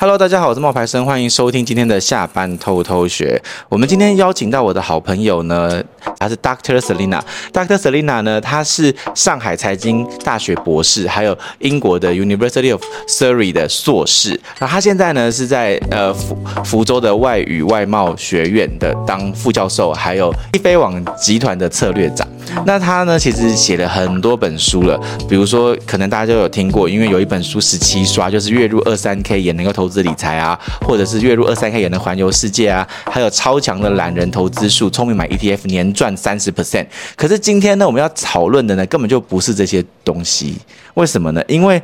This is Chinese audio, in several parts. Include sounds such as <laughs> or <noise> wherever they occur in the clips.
Hello，大家好，我是冒牌生，欢迎收听今天的下班偷偷学。我们今天邀请到我的好朋友呢，他是 Doctor Selina，Doctor Selina 呢，他是上海财经大学博士，还有英国的 University of Surrey 的硕士。那他现在呢是在呃福福州的外语外贸学院的当副教授，还有易飞网集团的策略长。那他呢其实写了很多本书了，比如说可能大家都有听过，因为有一本书十七刷，就是月入二三 K 也能够投资理财啊，或者是月入二三 K 也能环游世界啊，还有超强的懒人投资术，聪明买 ETF 年赚三十 percent。可是今天呢，我们要讨论的呢，根本就不是这些东西。为什么呢？因为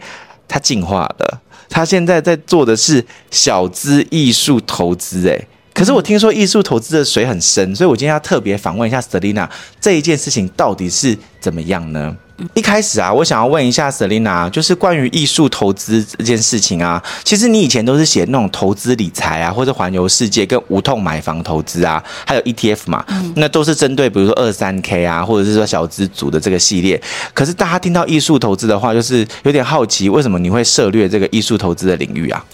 它进化了，他现在在做的是小资艺术投资。诶，可是我听说艺术投资的水很深，所以我今天要特别访问一下 Selina，这一件事情到底是怎么样呢？一开始啊，我想要问一下 Selina，就是关于艺术投资这件事情啊。其实你以前都是写那种投资理财啊，或者环游世界跟无痛买房投资啊，还有 ETF 嘛，那都是针对比如说二三 K 啊，或者是说小资族的这个系列。可是大家听到艺术投资的话，就是有点好奇，为什么你会涉猎这个艺术投资的领域啊？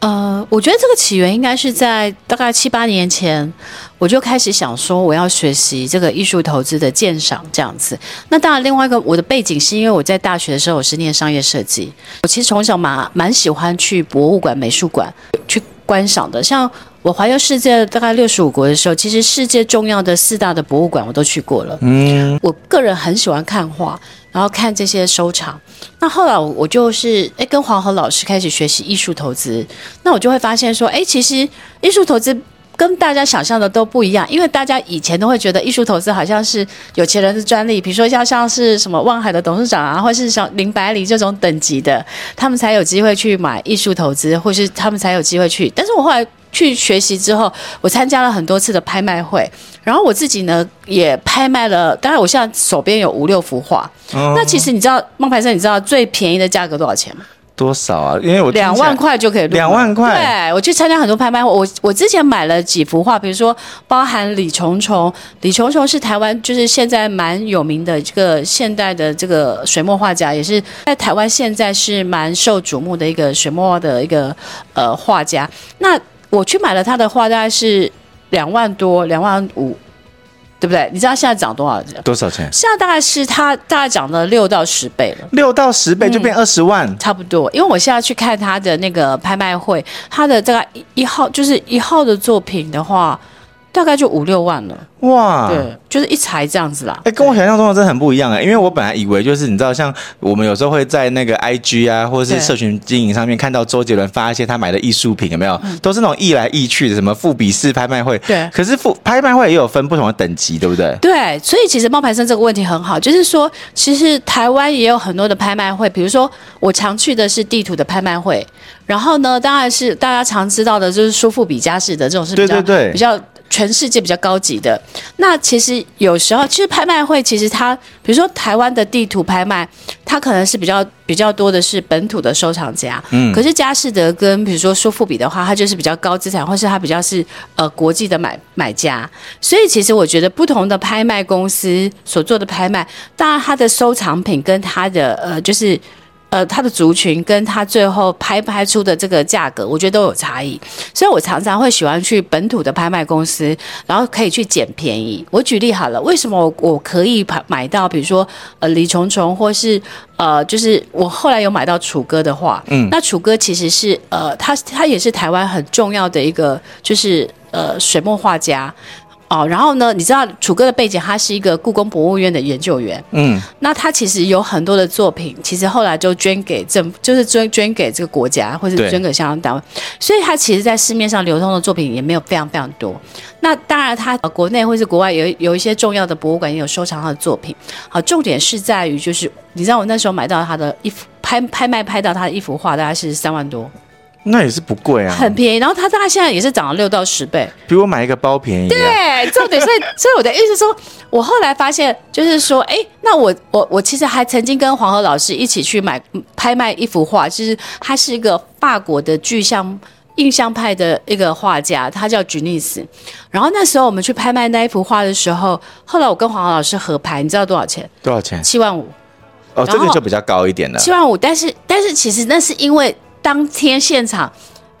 呃，我觉得这个起源应该是在大概七八年前，我就开始想说我要学习这个艺术投资的鉴赏这样子。那当然，另外一个我的背景是因为我在大学的时候我是念商业设计，我其实从小蛮蛮喜欢去博物馆、美术馆去观赏的。像我环游世界大概六十五国的时候，其实世界重要的四大的博物馆我都去过了。嗯，我个人很喜欢看画。然后看这些收藏，那后来我就是诶跟黄河老师开始学习艺术投资，那我就会发现说，诶其实艺术投资跟大家想象的都不一样，因为大家以前都会觉得艺术投资好像是有钱人的专利，比如说像像是什么望海的董事长啊，或是像林百里这种等级的，他们才有机会去买艺术投资，或是他们才有机会去。但是我后来。去学习之后，我参加了很多次的拍卖会，然后我自己呢也拍卖了。当然，我现在手边有五六幅画。哦、那其实你知道，孟牌生，你知道最便宜的价格多少钱吗？多少啊？因为我两万块就可以。两万块。对，我去参加很多拍卖会，我我之前买了几幅画，比如说包含李重重。李重重是台湾就是现在蛮有名的这个现代的这个水墨画家，也是在台湾现在是蛮受瞩目的一个水墨画的一个呃画家。那我去买了他的话，大概是两万多，两万五，对不对？你知道现在涨多少钱？多少钱？现在大概是它大概涨了六到十倍了。六到十倍就变二十万，嗯，差不多。因为我现在去看他的那个拍卖会，他的大概一号就是一号的作品的话，大概就五六万了。哇，对，就是一才这样子啦。哎，跟我想象中的真的很不一样哎，因为我本来以为就是你知道，像我们有时候会在那个 IG 啊，或者是社群经营上面看到周杰伦发一些他买的艺术品，有没有？嗯、都是那种易来易去的，什么富比士拍卖会。对。可是富拍卖会也有分不同的等级，对不对？对，所以其实冒牌生这个问题很好，就是说，其实台湾也有很多的拍卖会，比如说我常去的是地图的拍卖会，然后呢，当然是大家常知道的就是苏富比佳士得这种是比较对对对比较。全世界比较高级的，那其实有时候，其实拍卖会其实它，比如说台湾的地图拍卖，它可能是比较比较多的是本土的收藏家，嗯，可是佳士得跟比如说苏富比的话，它就是比较高资产，或是它比较是呃国际的买买家，所以其实我觉得不同的拍卖公司所做的拍卖，当然它的收藏品跟它的呃就是。呃，他的族群跟他最后拍拍出的这个价格，我觉得都有差异，所以我常常会喜欢去本土的拍卖公司，然后可以去捡便宜。我举例好了，为什么我我可以买买到，比如说呃李重重，或是呃就是我后来有买到楚歌的画，嗯，那楚歌其实是呃他他也是台湾很重要的一个就是呃水墨画家。哦，然后呢，你知道楚哥的背景，他是一个故宫博物院的研究员。嗯，那他其实有很多的作品，其实后来就捐给政，就是捐捐给这个国家，或者捐给相关单位。所以他其实，在市面上流通的作品也没有非常非常多。那当然，他国内或是国外有有一些重要的博物馆也有收藏他的作品。好，重点是在于，就是你知道我那时候买到他的一幅拍拍卖拍到他的一幅画，大概是三万多。那也是不贵啊，很便宜。然后它大概现在也是涨了六到十倍，比我买一个包便宜。对，重点。所以，<laughs> 所以我的意思说，我后来发现，就是说，哎，那我我我其实还曾经跟黄河老师一起去买拍卖一幅画，就是他是一个法国的具象印象派的一个画家，他叫吉尼斯。然后那时候我们去拍卖那一幅画的时候，后来我跟黄河老师合拍，你知道多少钱？多少钱？七万五。哦，这个就比较高一点了。七万五，但是但是其实那是因为。当天现场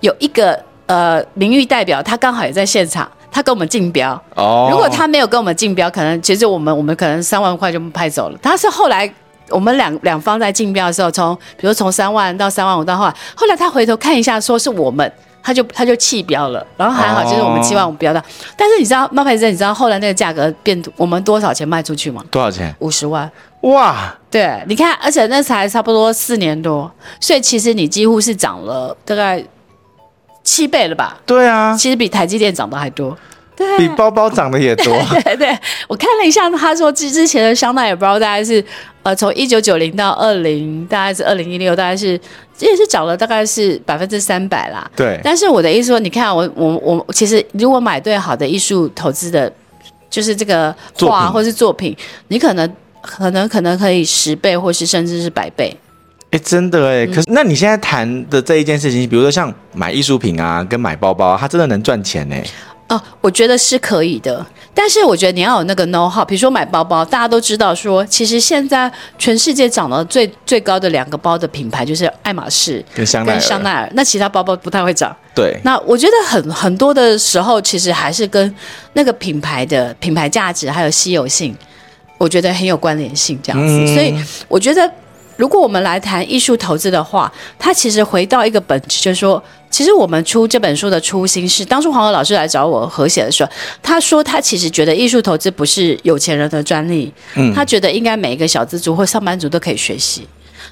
有一个呃名誉代表，他刚好也在现场，他跟我们竞标。哦，如果他没有跟我们竞标，可能其实我们我们可能三万块就拍走了。他是后来我们两两方在竞标的时候，从比如从三万到三万五到后来，后来他回头看一下，说是我们。他就他就弃标了，然后还好，就是我们期望我们标到，哦、但是你知道冒牌生，你知道后来那个价格变我们多少钱卖出去吗？多少钱？五十万。哇！对，你看，而且那才差不多四年多，所以其实你几乎是涨了大概七倍了吧？对啊，其实比台积电涨得还多。对，比包包涨得也多。对 <laughs> 对，对，我看了一下，他说之之前的香奈儿包大概是呃从一九九零到二零，大概是二零一六，大概是也是涨了大概是百分之三百啦。对。但是我的意思说，你看我我我其实如果买对好的艺术投资的，就是这个画或是作品，你可能可能可能可以十倍，或是甚至是百倍。哎，真的哎，可是那你现在谈的这一件事情，比如说像买艺术品啊，跟买包包，它真的能赚钱呢？哦，我觉得是可以的，但是我觉得你要有那个 know how。比如说买包包，大家都知道说，其实现在全世界涨得最最高的两个包的品牌就是爱马仕跟香奈儿，香奈儿。那其他包包不太会涨。对。那我觉得很很多的时候，其实还是跟那个品牌的品牌价值还有稀有性，我觉得很有关联性这样子。嗯、所以我觉得，如果我们来谈艺术投资的话，它其实回到一个本质，就是说。其实我们出这本书的初心是，当初黄河老师来找我合写的时候，他说他其实觉得艺术投资不是有钱人的专利，嗯，他觉得应该每一个小资族或上班族都可以学习。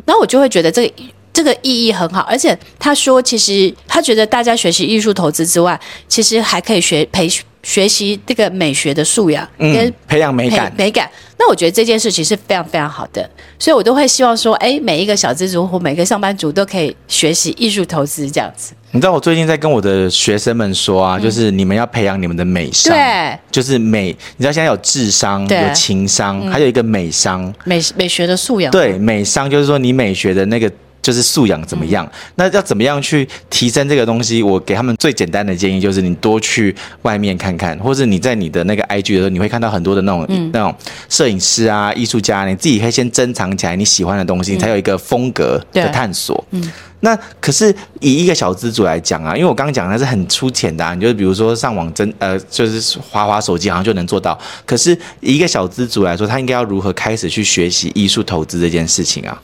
那我就会觉得这个这个意义很好，而且他说其实他觉得大家学习艺术投资之外，其实还可以学培学习这个美学的素养，跟培养美感美感。那我觉得这件事情是非常非常好的，所以我都会希望说，哎，每一个小资族或每个上班族都可以学习艺术投资这样子。你知道我最近在跟我的学生们说啊，就是你们要培养你们的美商，对，就是美。你知道现在有智商、有情商，还有一个美商，美美学的素养。对，美商就是说你美学的那个就是素养怎么样？那要怎么样去提升这个东西？我给他们最简单的建议就是，你多去外面看看，或者你在你的那个 IG 的时候，你会看到很多的那种那种摄影师啊、艺术家，你自己可以先珍藏起来你喜欢的东西，才有一个风格的探索。嗯。那可是以一个小资主来讲啊，因为我刚刚讲的是很粗浅的，啊，你就是比如说上网真呃，就是滑滑手机好像就能做到。可是以一个小资主来说，他应该要如何开始去学习艺术投资这件事情啊？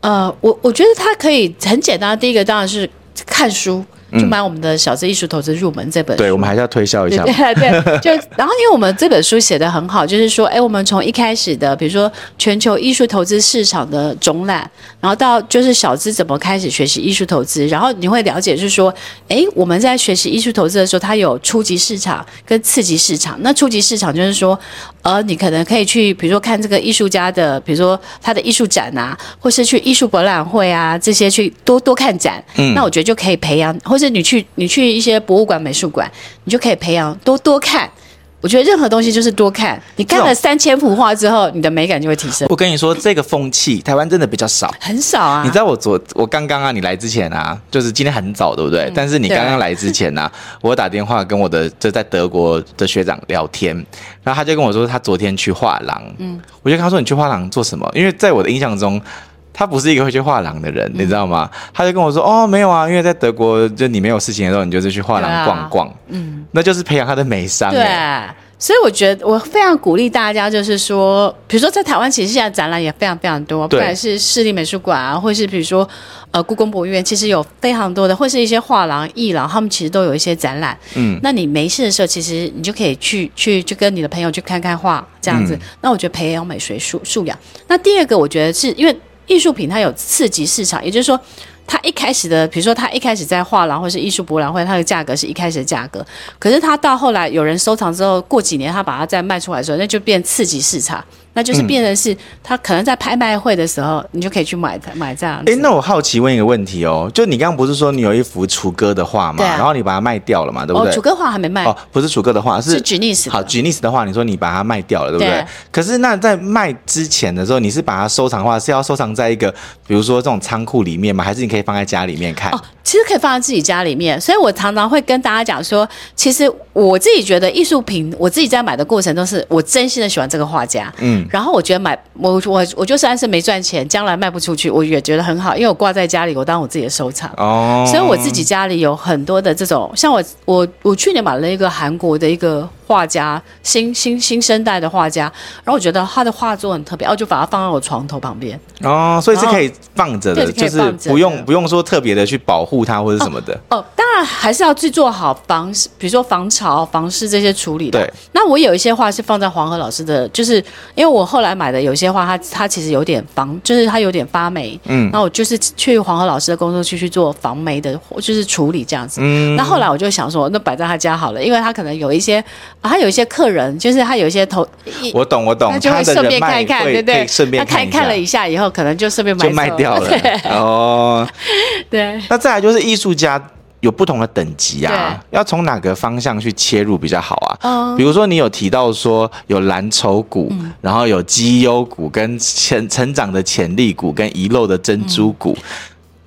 呃，我我觉得它可以很简单，第一个当然是看书。就买我们的《小资艺术投资入门》这本书，对，我们还是要推销一下。<laughs> 对对，<laughs> 就然后因为我们这本书写的很好，就是说，哎，我们从一开始的，比如说全球艺术投资市场的总览，然后到就是小资怎么开始学习艺术投资，然后你会了解，就是说，哎，我们在学习艺术投资的时候，它有初级市场跟次级市场。那初级市场就是说，呃，你可能可以去，比如说看这个艺术家的，比如说他的艺术展啊，或是去艺术博览会啊这些去多多看展。嗯，那我觉得就可以培养，或 <laughs> 者你去你去一些博物馆、美术馆，你就可以培养多多看。我觉得任何东西就是多看，你看了三千幅画之后，你的美感就会提升。我跟你说，这个风气台湾真的比较少，很少啊。你知道我昨我刚刚啊，你来之前啊，就是今天很早，对不对？嗯、但是你刚刚来之前呢、啊，我打电话跟我的就在德国的学长聊天，然后他就跟我说，他昨天去画廊。嗯，我就跟他说，你去画廊做什么？因为在我的印象中。他不是一个会去画廊的人，嗯、你知道吗？他就跟我说：“哦，没有啊，因为在德国，就你没有事情的时候，你就是去画廊逛逛，啊、嗯，那就是培养他的美商。”对，所以我觉得我非常鼓励大家，就是说，比如说在台湾，其实现在展览也非常非常多，不管是市立美术馆啊，或是比如说呃故宫博物院，其实有非常多的，或是一些画廊、艺廊，他们其实都有一些展览。嗯，那你没事的时候，其实你就可以去去去跟你的朋友去看看画，这样子。嗯、那我觉得培养美学素素养。那第二个，我觉得是因为。艺术品它有次级市场，也就是说，它一开始的，比如说它一开始在画廊或是艺术博览会，它的价格是一开始的价格。可是它到后来有人收藏之后，过几年它把它再卖出来的时候，那就变次级市场。那就是变成是，他可能在拍卖会的时候，你就可以去买买这样。哎、欸，那我好奇问一个问题哦，就你刚刚不是说你有一幅楚歌的画嘛？啊、然后你把它卖掉了嘛，对不对？哦，楚歌画还没卖。哦，不是楚歌的画，是是吉尼斯。好，吉尼斯的画，你说你把它卖掉了，对不对？对，可是那在卖之前的时候，你是把它收藏的话，是要收藏在一个，比如说这种仓库里面吗？还是你可以放在家里面看？哦，其实可以放在自己家里面，所以我常常会跟大家讲说，其实我自己觉得艺术品，我自己在买的过程都是我真心的喜欢这个画家，嗯，然后我觉得买我我我就算是没赚钱，将来卖不出去，我也觉得很好，因为我挂在家里，我当我自己的收藏哦，所以我自己家里有很多的这种，像我我我去年买了一个韩国的一个。画家，新新新生代的画家，然后我觉得他的画作很特别，然后就把它放在我床头旁边。哦，所以是可以放着的，就是不用不用说特别的去保护它或者什么的。哦，哦，当然还是要去做好防，比如说防潮、防湿这些处理的。对。那我有一些画是放在黄河老师的，就是因为我后来买的有些画，它它其实有点防，就是它有点发霉。嗯。那我就是去黄河老师的工作区去做防霉的，就是处理这样子。嗯。那后来我就想说，那摆在他家好了，因为他可能有一些。他有一些客人，就是他有一些头，我懂我懂，他就会顺便看一看，对不对？顺便看看了一下以后，可能就顺便买就卖掉了。哦，对。那再来就是艺术家有不同的等级啊，要从哪个方向去切入比较好啊？嗯，比如说你有提到说有蓝筹股，然后有绩优股，跟成成长的潜力股，跟遗漏的珍珠股。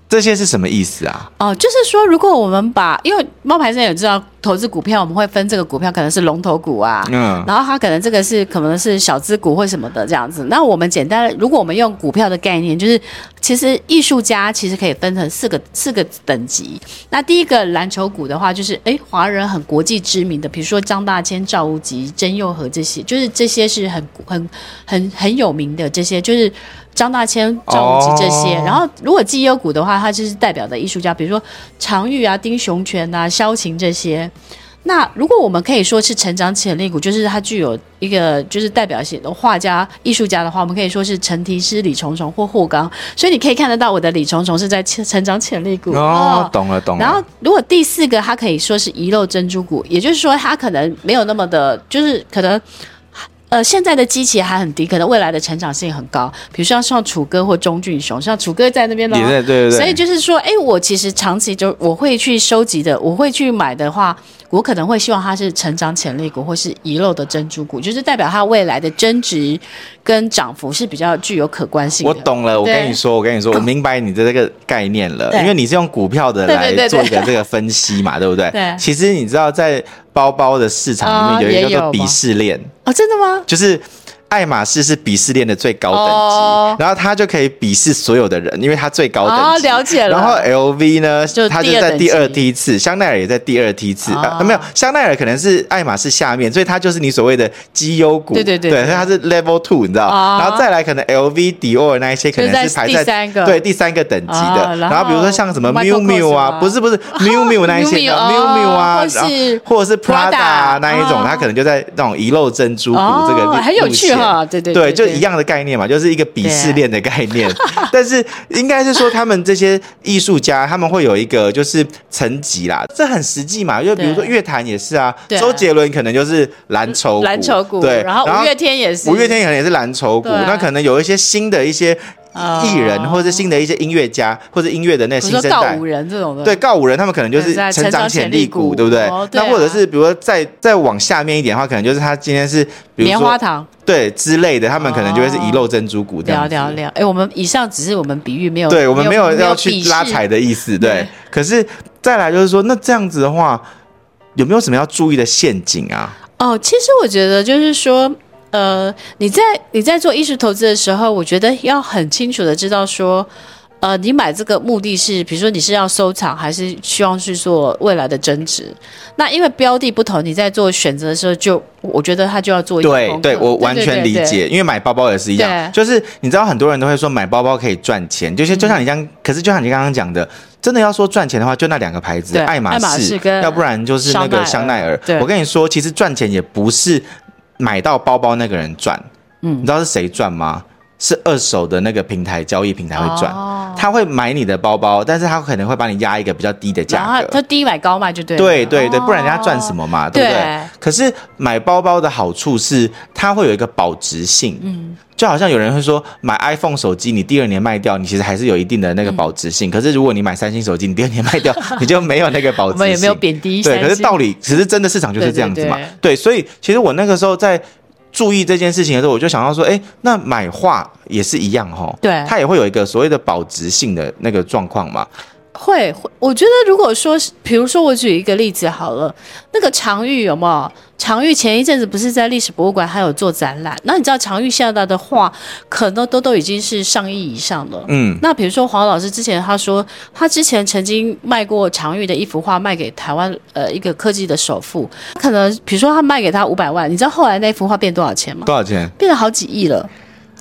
这些是什么意思啊？哦，就是说，如果我们把，因为猫牌生也知道，投资股票我们会分这个股票可能是龙头股啊，嗯，然后它可能这个是可能是小资股或什么的这样子。那我们简单，如果我们用股票的概念，就是其实艺术家其实可以分成四个四个等级。那第一个蓝筹股的话，就是哎，华人很国际知名的，比如说张大千、赵无极、曾佑和这些，就是这些是很很很很有名的这些，就是。张大千、赵无极这些，然后如果绩优股的话，它就是代表的艺术家，比如说常玉啊、丁雄泉啊、萧晴这些。那如果我们可以说是成长潜力股，就是它具有一个就是代表性的画家、艺术家的话，我们可以说是陈提诗、李重重或霍刚。所以你可以看得到，我的李重重是在成长潜力股哦，懂了懂了。然后如果第四个，它可以说是遗漏珍珠股，也就是说它可能没有那么的，就是可能。呃，现在的机器还很低，可能未来的成长性很高。比如说像楚歌或钟俊雄，像楚歌在那边呢，对对对。所以就是说，哎，我其实长期就我会去收集的，我会去买的话，我可能会希望它是成长潜力股或是遗漏的珍珠股，就是代表它未来的增值跟涨幅是比较具有可观性的。我懂了，我跟你说，我跟你说，我明白你的这个概念了，因为你是用股票的来做一个这个分析嘛，对不对？对。其实你知道在。包包的市场里面有一个叫做鄙视链哦，真的吗？就是。爱马仕是鄙视链的最高等级，oh, 然后它就可以鄙视所有的人，因为它最高等级。Oh, 了解了。然后 LV 呢，它就在第二梯次，香奈儿也在第二梯次。Oh. 啊，没有，香奈儿可能是爱马仕下面，所以它就是你所谓的绩优股。对对对，对，所以它是 Level Two，你知道？Oh. 然后再来可能 LV、迪奥那一些可能是排在，在第三个，对第三个等级的。Oh, 然后比如说像什么 Miu Miu 啊，不是不是 <laughs> Miu Miu 那一些的 Miu Miu 啊，或是或者是 Prada 那一种，它可能就在那种遗漏珍珠股这个很有趣哈，对对对。就一样的概念嘛，就是一个鄙视链的概念。<laughs> 但是应该是说，他们这些艺术家他们会有一个就是层级啦，这很实际嘛。就比如说乐坛也是啊，周杰伦可能就是蓝筹蓝筹股，对，然后五月天也是，五月天可能也是蓝筹股。那可能有一些新的一些艺人，或者是新的一些音乐家，或者音乐的那新生代，告五人这种的，对，告五人他们可能就是成长潜力股，对不对？那或者是比如说再再往下面一点的话，可能就是他今天是比如说棉花糖。对之类的，他们可能就会是遗漏珍珠骨这样。聊聊聊，哎，我们以上只是我们比喻，没有对，我们没有要去拉踩的意思。对，可是再来就是说，那这样子的话，有没有什么要注意的陷阱啊？哦，其实我觉得就是说，呃，你在你在做艺术投资的时候，我觉得要很清楚的知道说。呃，你买这个目的是，比如说你是要收藏，还是希望去做未来的增值？那因为标的不同，你在做选择的时候就，就我觉得他就要做一个对对，我完全理解。对对对对，因为买包包也是一样，就是你知道很多人都会说买包包可以赚钱，就是就像你这样，嗯、可是就像你刚刚讲的，真的要说赚钱的话，就那两个牌子，爱马仕跟，要不然就是那个香奈儿。我跟你说，其实赚钱也不是买到包包那个人赚，嗯，你知道是谁赚吗？是二手的那个平台交易平台会赚，哦、他会买你的包包，但是他可能会帮你压一个比较低的价格，他低买高卖就对了。对对对，不然人家赚什么嘛，哦、对不对？对，可是买包包的好处是，它会有一个保值性，嗯，就好像有人会说，买 iPhone 手机，你第二年卖掉，你其实还是有一定的那个保值性。嗯、可是如果你买三星手机，你第二年卖掉，<laughs> 你就没有那个保值性。我们也没有贬低。对，可是道理其实真的市场就是这样子嘛。对，对，对，对，所以其实我那个时候在。注意这件事情的时候，我就想到说，哎，那买画也是一样哈，对，它也会有一个所谓的保值性的那个状况嘛。会，我觉得如果说，比如说我举一个例子好了，那个常玉有没有？常玉前一阵子不是在历史博物馆还有做展览？那你知道常玉现在的画可能都都已经是上亿以上了。嗯，那比如说黄老师之前他说，他之前曾经卖过常玉的一幅画卖给台湾呃一个科技的首富，可能比如说他卖给他五百万，你知道后来那幅画变多少钱吗？多少钱？变了好几亿了。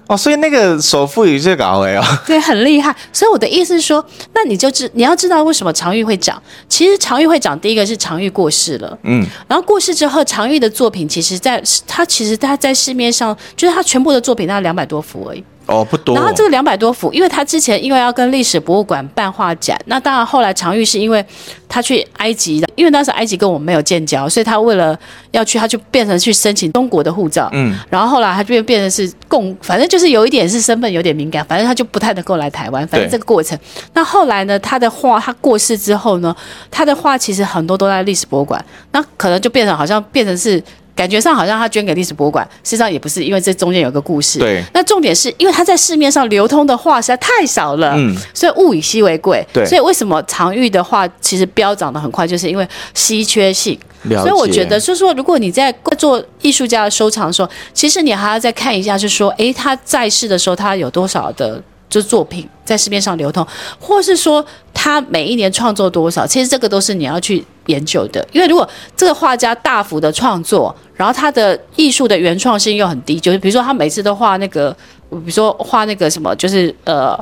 哦，所以那个首富也是搞哎哦，<laughs> 对，很厉害。所以我的意思是说，那你就知你要知道为什么常玉会涨。其实常玉会涨，第一个是常玉过世了，嗯，然后过世之后，常玉的作品其实在他其实他在市面上，就是他全部的作品大概两百多幅而已。哦，不多。然后这个两百多幅，因为他之前因为要跟历史博物馆办画展，那当然后来常玉是因为他去埃及的，因为当时埃及跟我们没有建交，所以他为了要去，他就变成去申请中国的护照。嗯。然后后来他就变变成是共，反正就是有一点是身份有点敏感，反正他就不太能够来台湾。反正这个过程。那后来呢，他的画他过世之后呢，他的画其实很多都在历史博物馆，那可能就变成好像变成是。感觉上好像他捐给历史博物馆，实际上也不是，因为这中间有个故事。对。那重点是因为他在市面上流通的画实在太少了，嗯，所以物以稀为贵。对。所以为什么常玉的画其实飙涨的很快，就是因为稀缺性。所以我觉得，就是说，如果你在做艺术家的收藏的时候，其实你还要再看一下，就是说，哎，他在世的时候他有多少的。就作品在市面上流通，或是说他每一年创作多少，其实这个都是你要去研究的。因为如果这个画家大幅的创作，然后他的艺术的原创性又很低，就是比如说他每次都画那个，比如说画那个什么，就是呃。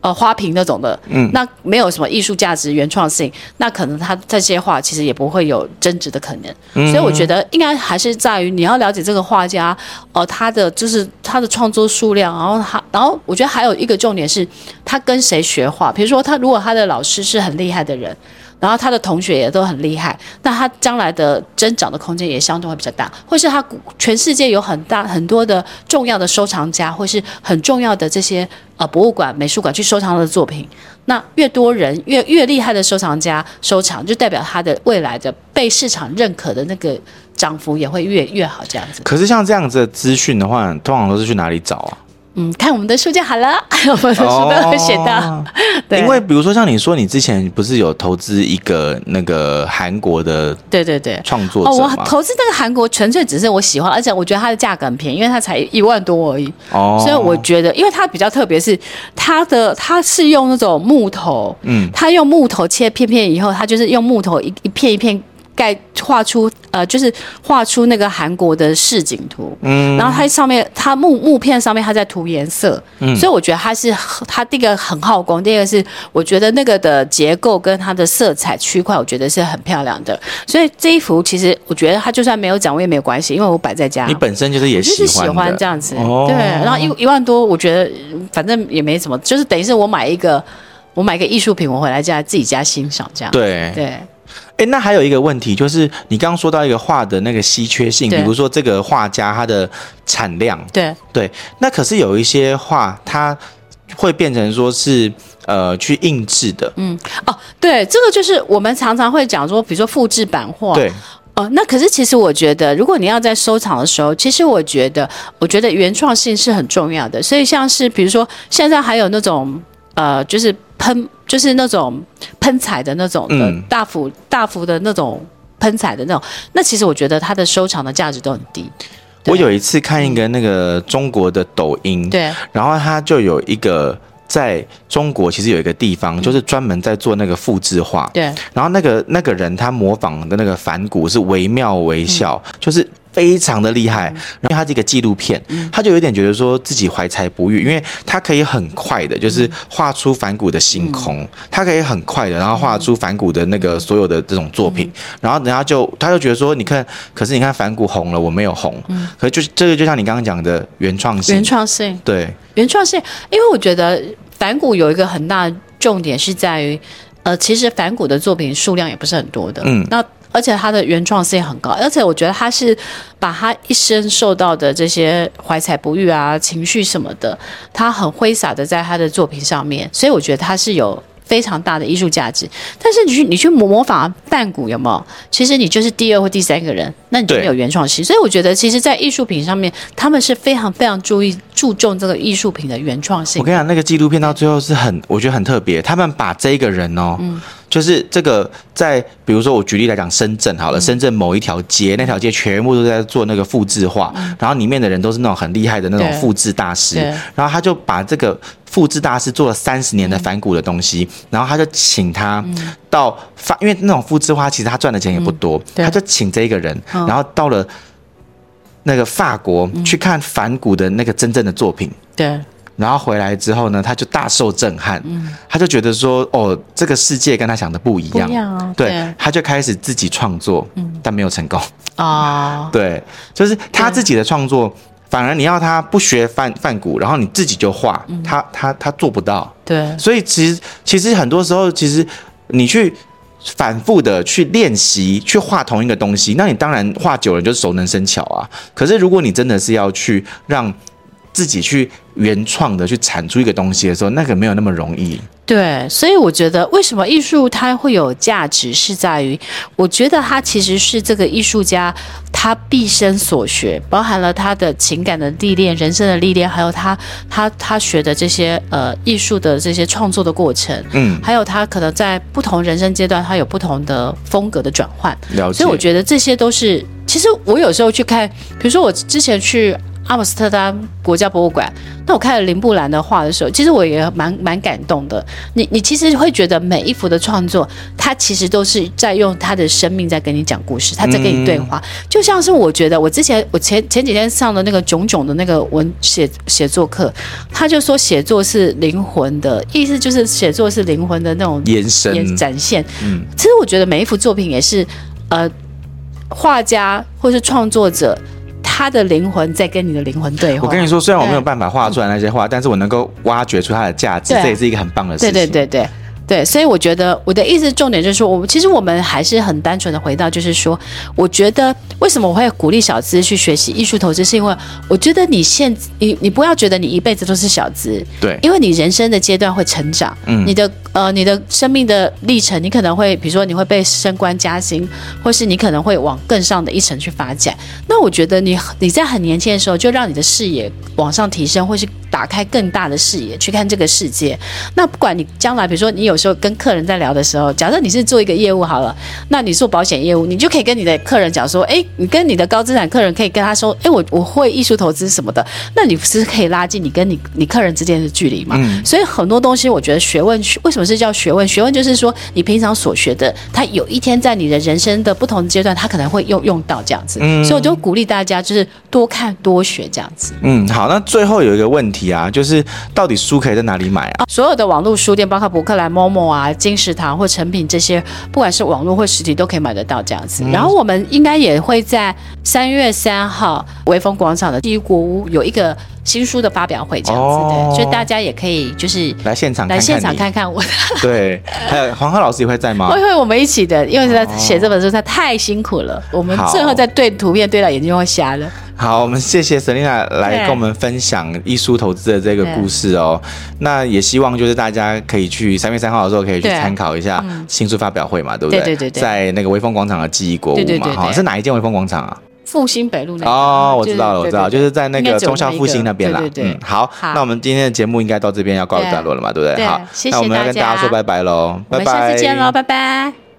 呃，花瓶那种的，嗯，那没有什么艺术价值、原创性，那可能他这些画其实也不会有增值的可能。嗯，所以我觉得应该还是在于你要了解这个画家，呃，他的就是他的创作数量，然后他，然后我觉得还有一个重点是他跟谁学画，比如说他如果他的老师是很厉害的人。然后他的同学也都很厉害，那他将来的增长的空间也相对会比较大，或是他全世界有很大很多的重要的收藏家，或是很重要的这些呃博物馆、美术馆去收藏他的作品，那越多人越越厉害的收藏家收藏，就代表他的未来的被市场认可的那个涨幅也会越越好这样子。可是像这样子的资讯的话，通常都是去哪里找啊？嗯，看我们的书就好了，<laughs> 我们的书都会写到。哦、<laughs> 对，因为比如说像你说，你之前不是有投资一个那个韩国的，对对对，创作者吗？哦，我投资那个韩国纯粹只是我喜欢，而且我觉得它的价格很便宜，因为它才一万多而已。哦，所以我觉得，因为它比较特别，是它的它是用那种木头，嗯，它用木头切片片以后，它就是用木头一一片一片。盖画出呃，就是画出那个韩国的市景图，嗯，然后它上面它木木片上面它在涂颜色，嗯，所以我觉得它是它第一个很耗工，第二个是我觉得那个的结构跟它的色彩区块，我觉得是很漂亮的。所以这一幅其实我觉得它就算没有涨，我也没有关系，因为我摆在家。你本身就是也喜欢，就是喜欢这样子，哦、对。然后一一万多，我觉得反正也没什么，就是等于是我买一个我买一个艺术品，我回来家自己家欣赏这样。对对。哎，那还有一个问题，就是你刚刚说到一个画的那个稀缺性，比如说这个画家他的产量，对。对，那可是有一些画，它会变成说是呃去印制的，嗯哦，对，这个就是我们常常会讲说，比如说复制版画，对。哦，那可是其实我觉得，如果你要在收藏的时候，其实我觉得，我觉得原创性是很重要的，所以像是比如说现在还有那种呃，就是。喷就是那种喷彩的那种的大幅大幅的那种喷彩的那种，那其实我觉得它的收藏的价值都很低。我有一次看一个那个中国的抖音，对，然后它就有一个在中国其实有一个地方，就是专门在做那个复制画，对，然后那个那个人他模仿的那个反骨是惟妙惟肖，就是。非常的厉害，因为他这个纪录片，他就有点觉得说自己怀才不遇，因为他可以很快的，就是画出反骨的星空，他可以很快的，然后画出反骨的那个所有的这种作品，然后人家就他就觉得说，你看，可是你看反骨红了，我没有红，可是就这个就像你刚刚讲的原创性，原创性，对，原创性，因为我觉得反骨有一个很大的重点是在于，呃，其实反骨的作品数量也不是很多的，嗯，那。而且他的原创性很高，而且我觉得他是把他一生受到的这些怀才不遇啊、情绪什么的，他很挥洒的在他的作品上面，所以我觉得他是有非常大的艺术价值。但是你去你去模仿梵谷有没有？其实你就是第二或第三个人，那你就没有原创性。所以我觉得，其实，在艺术品上面，他们是非常非常注意注重这个艺术品的原创性。我跟你讲，那个纪录片到最后是很，我觉得很特别。他们把这个人哦。嗯就是这个，在比如说我举例来讲，深圳好了，嗯、深圳某一条街，那条街全部都在做那个复制画，嗯、然后里面的人都是那种很厉害的那种复制大师，然后他就把这个复制大师做了三十年的反骨的东西，嗯、然后他就请他到法，因为那种复制画其实他赚的钱也不多，嗯、他就请这一个人，嗯、然后到了那个法国去看反骨的那个真正的作品，对。然后回来之后呢，他就大受震撼，嗯、他就觉得说，哦，这个世界跟他想的不一样，一样哦、对，对。他就开始自己创作，嗯、但没有成功。啊，哦、<laughs> 对，就是他自己的创作，反而你要他不学范范谷，然后你自己就画，嗯、他他他做不到，对，所以其实其实很多时候，其实你去反复的去练习去画同一个东西，那你当然画久了就熟能生巧啊。可是如果你真的是要去让自己去原创的去产出一个东西的时候，那个没有那么容易。对，所以我觉得为什么艺术它会有价值，是在于我觉得它其实是这个艺术家他毕生所学，包含了他的情感的历练、人生的历练，还有他他他学的这些呃艺术的这些创作的过程，嗯，还有他可能在不同人生阶段，他有不同的风格的转换。了解。所以我觉得这些都是，其实我有时候去看，比如说我之前去。阿姆斯特丹国家博物馆，那我看了林布兰的画的时候，其实我也蛮蛮感动的。你你其实会觉得每一幅的创作，他其实都是在用他的生命在跟你讲故事，他在跟你对话。嗯、就像是我觉得我之前我前前几天上的那个炯炯的那个文写写作课，他就说写作是灵魂的意思，就是写作是灵魂的那种延伸展现。嗯，其实我觉得每一幅作品也是，呃，画家或是创作者。他的灵魂在跟你的灵魂对话。我跟你说，虽然我没有办法画出来那些画，嗯、但是我能够挖掘出它的价值，这也是一个很棒的事情。对对对对。对，所以我觉得我的意思重点就是说，我们其实我们还是很单纯的回到，就是说，我觉得为什么我会鼓励小资去学习艺术投资，是因为我觉得你现你你不要觉得你一辈子都是小资，对，因为你人生的阶段会成长，嗯，你的呃你的生命的历程，你可能会比如说你会被升官加薪，或是你可能会往更上的一层去发展。那我觉得你你在很年轻的时候就让你的视野往上提升，或是打开更大的视野去看这个世界。那不管你将来比如说你有。时候跟客人在聊的时候，假设你是做一个业务好了，那你做保险业务，你就可以跟你的客人讲说，哎，你跟你的高资产客人可以跟他说，哎，我我会艺术投资什么的，那你不是可以拉近你跟你你客人之间的距离嘛？嗯。所以很多东西，我觉得学问为什么是叫学问？学问就是说你平常所学的，他有一天在你的人生的不同阶段，他可能会用用到这样子。嗯。所以我就鼓励大家就是多看多学这样子。嗯，好，那最后有一个问题啊，就是到底书可以在哪里买啊？所有的网络书店，包括博客来、Momo 啊、金石堂或成品这些，不管是网络或实体都可以买得到这样子。嗯、然后我们应该也会在三月三号微风广场的第一国屋有一个新书的发表会这样子的，哦、所以大家也可以就是来现场来现场看看我。<laughs> 对，还有黄鹤老师也会在吗？会会，我们一起的，因为在写这本书他太辛苦了，我们最后再对图片对到眼睛会瞎了。好，我们谢谢 Selina 来跟我们分享艺术投资的这个故事哦。那也希望就是大家可以去三月三号的时候可以去参考一下新书发表会嘛，对不对？对对对，在那个微风广场的记忆国物嘛，哈，是哪一间微风广场啊？复兴北路那边。哦，我知道了，我知道，就是在那个忠孝复兴那边啦。嗯，好，那我们今天的节目应该到这边要告一段落了嘛，对不对？好，那我们要跟大家说拜拜喽，拜拜，下次见喽，拜拜。